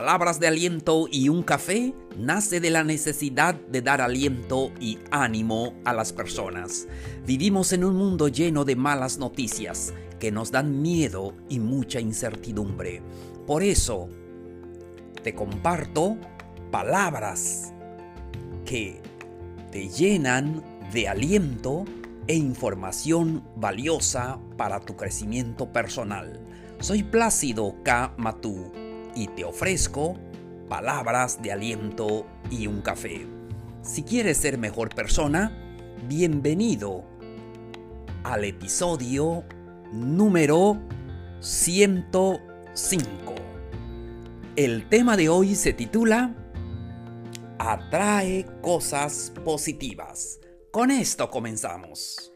Palabras de aliento y un café nace de la necesidad de dar aliento y ánimo a las personas. Vivimos en un mundo lleno de malas noticias que nos dan miedo y mucha incertidumbre. Por eso, te comparto palabras que te llenan de aliento e información valiosa para tu crecimiento personal. Soy Plácido K. Matú y te ofrezco palabras de aliento y un café. Si quieres ser mejor persona, bienvenido al episodio número 105. El tema de hoy se titula Atrae cosas positivas. Con esto comenzamos.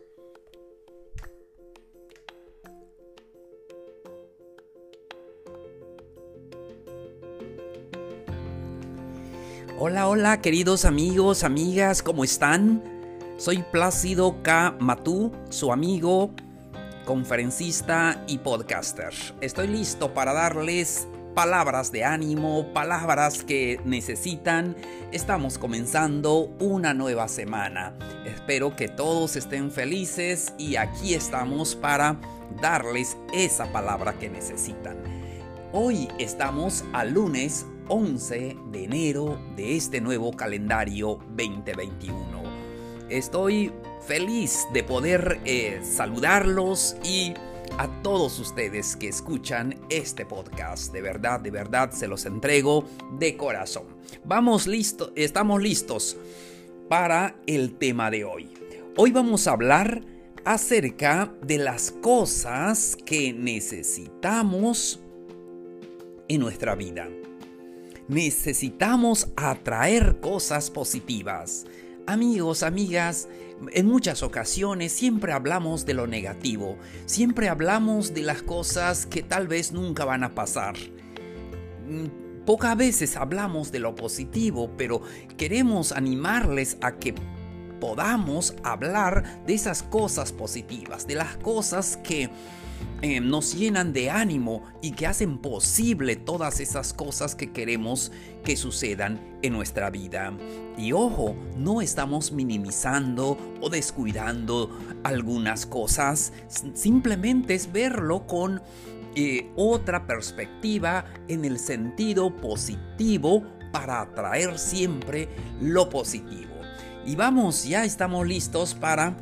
Hola, hola, queridos amigos, amigas, ¿cómo están? Soy Plácido K. Matú, su amigo, conferencista y podcaster. Estoy listo para darles palabras de ánimo, palabras que necesitan. Estamos comenzando una nueva semana. Espero que todos estén felices y aquí estamos para darles esa palabra que necesitan. Hoy estamos al lunes 11 de enero de este nuevo calendario 2021. Estoy feliz de poder eh, saludarlos y a todos ustedes que escuchan este podcast. De verdad, de verdad se los entrego de corazón. Vamos listo, estamos listos para el tema de hoy. Hoy vamos a hablar acerca de las cosas que necesitamos en nuestra vida necesitamos atraer cosas positivas. Amigos, amigas, en muchas ocasiones siempre hablamos de lo negativo, siempre hablamos de las cosas que tal vez nunca van a pasar. Mm, pocas veces hablamos de lo positivo, pero queremos animarles a que podamos hablar de esas cosas positivas, de las cosas que eh, nos llenan de ánimo y que hacen posible todas esas cosas que queremos que sucedan en nuestra vida. Y ojo, no estamos minimizando o descuidando algunas cosas, simplemente es verlo con eh, otra perspectiva en el sentido positivo para atraer siempre lo positivo. Y vamos, ya estamos listos para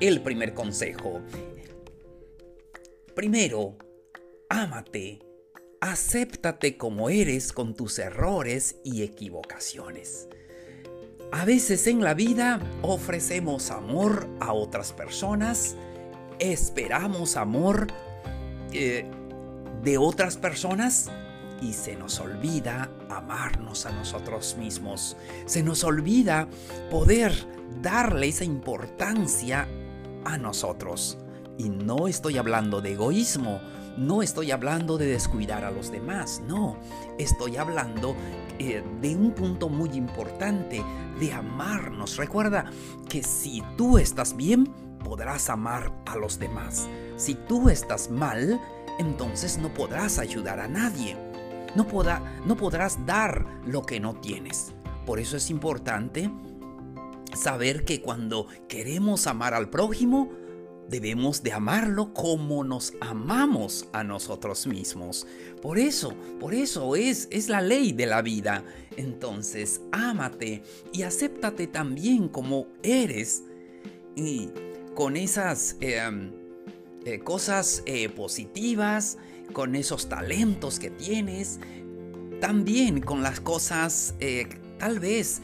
el primer consejo. Primero, ámate, acéptate como eres con tus errores y equivocaciones. A veces en la vida ofrecemos amor a otras personas, esperamos amor eh, de otras personas y se nos olvida amarnos a nosotros mismos. Se nos olvida poder darle esa importancia a nosotros. Y no estoy hablando de egoísmo, no estoy hablando de descuidar a los demás, no, estoy hablando eh, de un punto muy importante, de amarnos. Recuerda que si tú estás bien, podrás amar a los demás. Si tú estás mal, entonces no podrás ayudar a nadie. No, no podrás dar lo que no tienes. Por eso es importante saber que cuando queremos amar al prójimo, debemos de amarlo como nos amamos a nosotros mismos. Por eso, por eso es, es la ley de la vida. Entonces, ámate y acéptate también como eres y con esas em, eh, cosas eh, positivas, con esos talentos que tienes, también con las cosas, eh, tal vez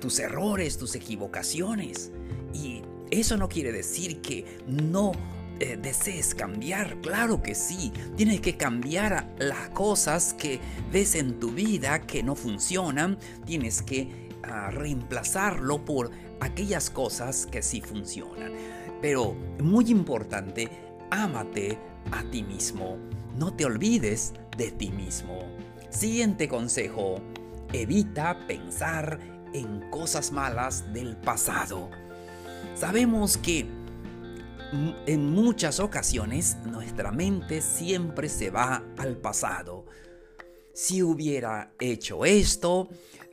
tus errores, tus equivocaciones. Y eso no quiere decir que no eh, desees cambiar, claro que sí. Tienes que cambiar las cosas que ves en tu vida que no funcionan. Tienes que ah, reemplazarlo por aquellas cosas que sí funcionan. Pero muy importante, ámate a ti mismo. No te olvides de ti mismo. Siguiente consejo. Evita pensar en cosas malas del pasado. Sabemos que en muchas ocasiones nuestra mente siempre se va al pasado. si hubiera hecho esto,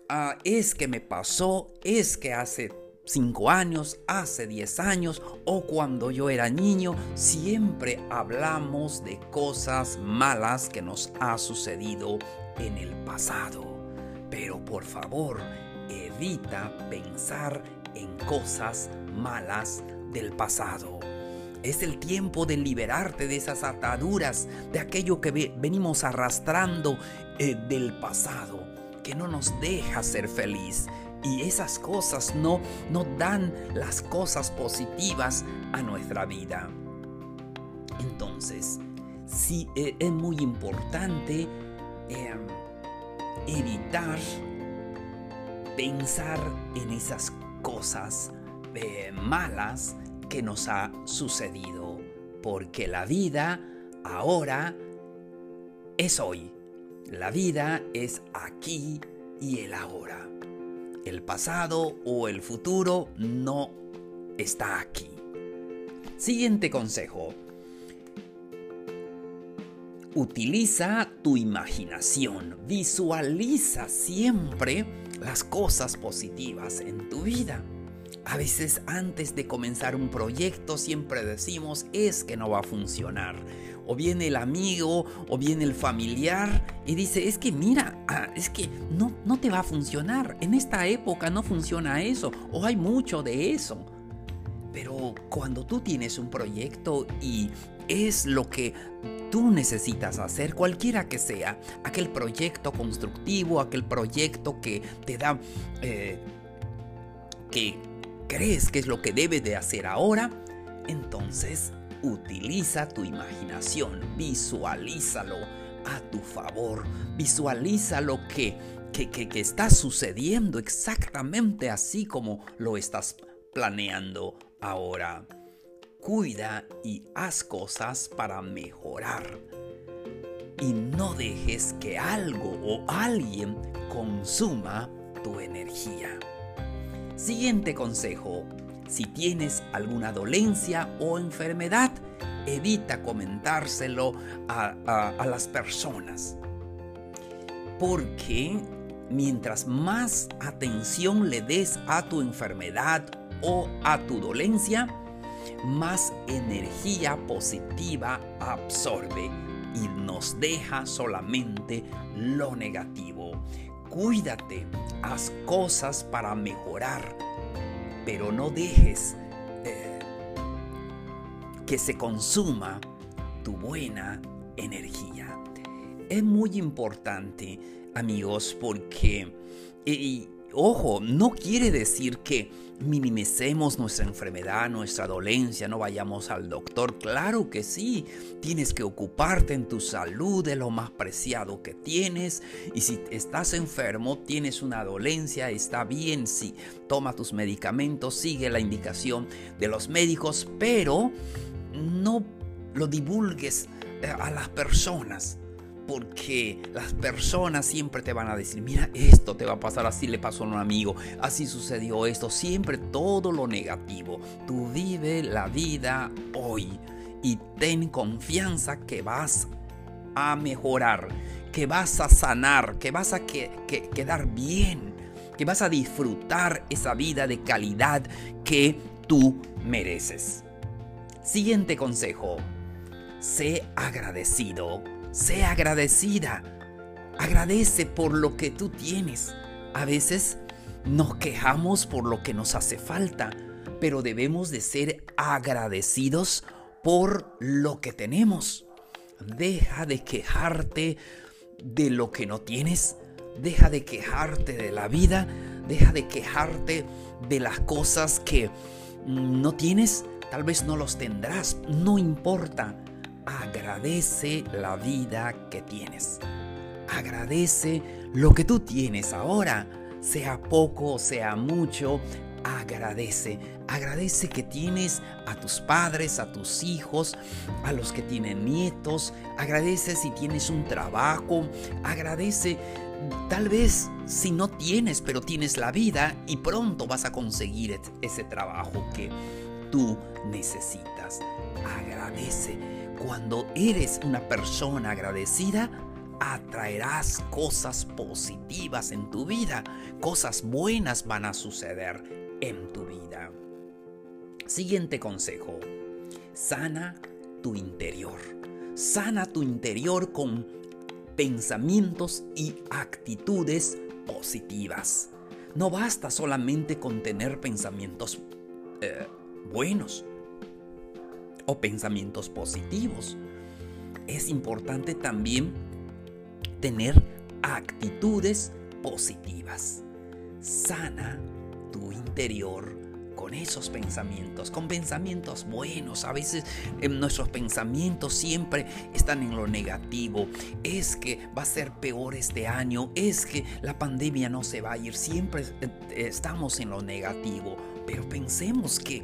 ah, es que me pasó, es que hace 5 años, hace 10 años o cuando yo era niño, siempre hablamos de cosas malas que nos ha sucedido en el pasado. Pero por favor, evita pensar en cosas malas del pasado. Es el tiempo de liberarte de esas ataduras, de aquello que venimos arrastrando eh, del pasado, que no nos deja ser feliz. Y esas cosas no, no dan las cosas positivas a nuestra vida. Entonces, sí e, es muy importante em, evitar pensar en esas cosas eh, malas que nos ha sucedido, porque la vida ahora es hoy. La vida es aquí y el ahora. El pasado o el futuro no está aquí. Siguiente consejo. Utiliza tu imaginación. Visualiza siempre las cosas positivas en tu vida. A veces antes de comenzar un proyecto siempre decimos es que no va a funcionar. O viene el amigo o viene el familiar y dice es que mira, ah, es que no, no te va a funcionar. En esta época no funciona eso o hay mucho de eso. Pero cuando tú tienes un proyecto y es lo que tú necesitas hacer, cualquiera que sea, aquel proyecto constructivo, aquel proyecto que te da, eh, que crees que es lo que debes de hacer ahora, entonces utiliza tu imaginación, visualízalo a tu favor, visualiza lo que, que, que, está sucediendo exactamente así como lo estás planeando ahora. Cuida y haz cosas para mejorar. Y no dejes que algo o alguien consuma tu energía. Siguiente consejo. Si tienes alguna dolencia o enfermedad, evita comentárselo a, las personas. Porque mientras más atención le des a tu enfermedad o a tu dolencia, más energía positiva absorbe y nos deja solamente lo negativo. Cuídate, haz cosas para mejorar, pero no dejes eh, que se consuma tu buena energía. Es muy importante, amigos, porque, ojo, no quiere decir que minimicemos nuestra enfermedad, nuestra dolencia, no vayamos al doctor. Claro que sí, tienes que ocuparte en tu salud, de lo más preciado que tienes. Y si estás enfermo, tienes una dolencia, está bien, sí, toma tus medicamentos, sigue la indicación de los médicos, pero no lo divulgues eh, a las personas porque las personas siempre te van a decir, mira, esto te va a pasar, así le pasó a un amigo, así sucedió esto, siempre todo lo negativo. Tú vive la vida hoy y ten confianza que vas a mejorar, que vas a sanar, que vas a quedar bien, que vas a disfrutar esa vida de calidad que tú mereces. Siguiente consejo, sé agradecido Sé agradecida. Agradece por lo que tú tienes. A veces nos quejamos por lo que nos hace falta, pero debemos de ser agradecidos por lo que tenemos. Deja de quejarte de lo que no tienes. Deja de quejarte de la vida. Deja de quejarte de las cosas que no tienes. Tal vez no los tendrás. No importa agradece la vida que tienes. Agradece lo que tú tienes ahora, sea poco o sea mucho. Agradece, agradece que tienes a tus padres, a tus hijos, a los que tienen nietos. Agradece si tienes un trabajo. Agradece tal vez si no tienes, pero tienes la vida y pronto vas a conseguir ese trabajo que tú necesitas. Agradece cuando eres una persona agradecida, atraerás cosas positivas en tu vida, cosas buenas van a suceder en tu vida. Siguiente consejo, sana tu interior. Sana tu interior con pensamientos y actitudes positivas. No basta solamente con tener pensamientos eh, buenos o pensamientos positivos. Es importante también tener actitudes positivas. Sana tu interior con esos pensamientos, con pensamientos buenos. A veces nuestros pensamientos siempre están en lo negativo. Es que va a ser peor este año, es que la pandemia no se va a ir. Siempre eh, estamos en lo negativo, pero pensemos que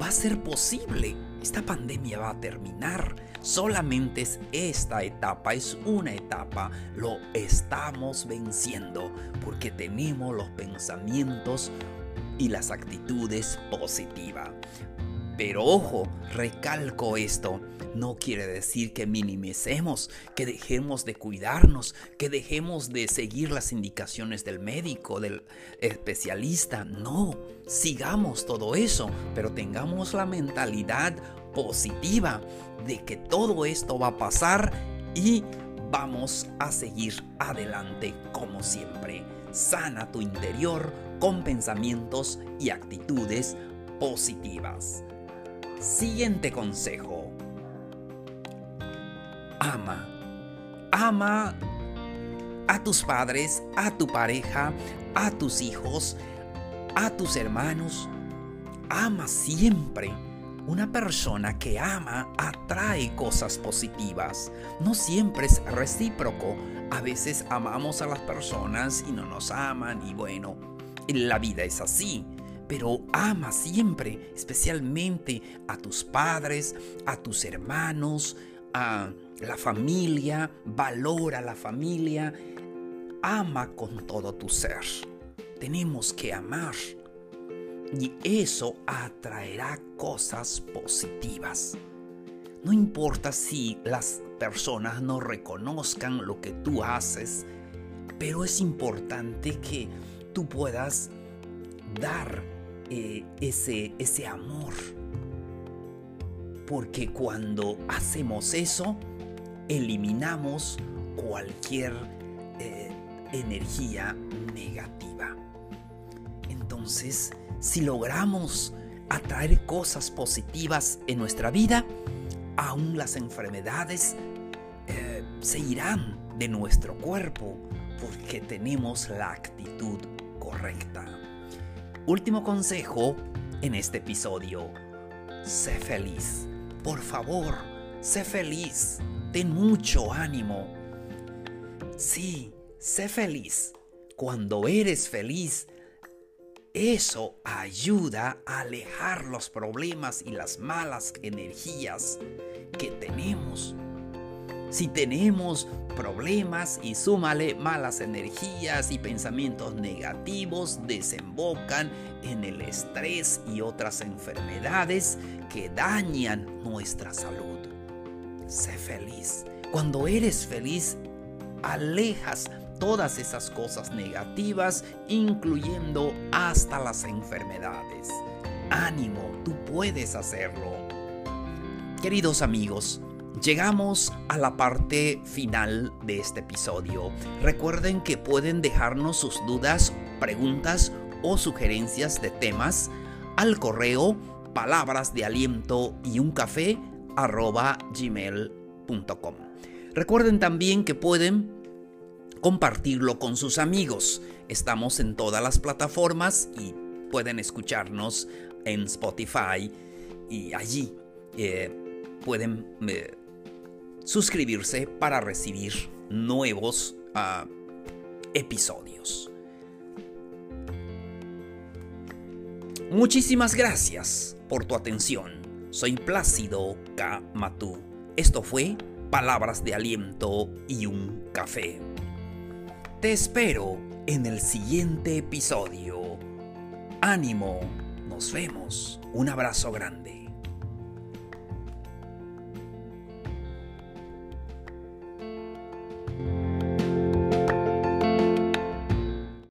va a ser posible. Esta pandemia va a terminar. Solamente es esta etapa, es una etapa. Lo estamos venciendo porque tenemos los pensamientos y las actitudes positivas. Pero ojo, recalco esto, no quiere decir que minimicemos, que dejemos de cuidarnos, que dejemos de seguir las indicaciones del médico, del especialista. No, sigamos todo eso, pero tengamos la mentalidad positiva de que todo esto va a pasar y vamos a seguir adelante como siempre. Sana tu interior con pensamientos y actitudes positivas. Siguiente consejo. Ama. Ama a tus padres, a tu pareja, a tus hijos, a tus hermanos. Ama siempre. Una persona que ama atrae cosas positivas. No siempre es recíproco. A veces amamos a las personas y no nos aman y bueno, la vida es así. Pero ama siempre, especialmente a tus padres, a tus hermanos, a la familia, valora la familia, ama con todo tu ser. Tenemos que amar y eso atraerá cosas positivas. No importa si las personas no reconozcan lo que tú haces, pero es importante que tú puedas dar eh, ese, ese amor. Porque cuando hacemos eso, eliminamos cualquier eh, energía negativa. Entonces, si logramos atraer cosas positivas en nuestra vida, aún las enfermedades eh, se irán de nuestro cuerpo porque tenemos la actitud correcta. Último consejo en este episodio. Sé feliz. Por favor, sé feliz. Ten mucho ánimo. Sí, sé feliz. Cuando eres feliz, eso ayuda a alejar los problemas y las malas energías que tenemos si tenemos problemas y súmale malas energías y pensamientos negativos, desembocan en el estrés y otras enfermedades que dañan nuestra salud. Sé feliz. Cuando eres feliz, alejas todas esas cosas negativas, incluyendo hasta las enfermedades. Ánimo, tú puedes hacerlo. Queridos amigos, Llegamos a la parte final de este episodio. Recuerden que pueden dejarnos sus dudas, preguntas o sugerencias de temas al correo palabras de aliento y un café gmail.com. Recuerden también que pueden compartirlo con sus amigos. Estamos en todas las plataformas y pueden escucharnos en Spotify y allí eh, pueden eh, suscribirse para recibir nuevos ah, episodios. Muchísimas gracias por tu atención. Soy Plácido K. Matú. Esto fue Palabras de Aliento y un Café. Te espero en el siguiente episodio. Ánimo, nos vemos. Un abrazo grande.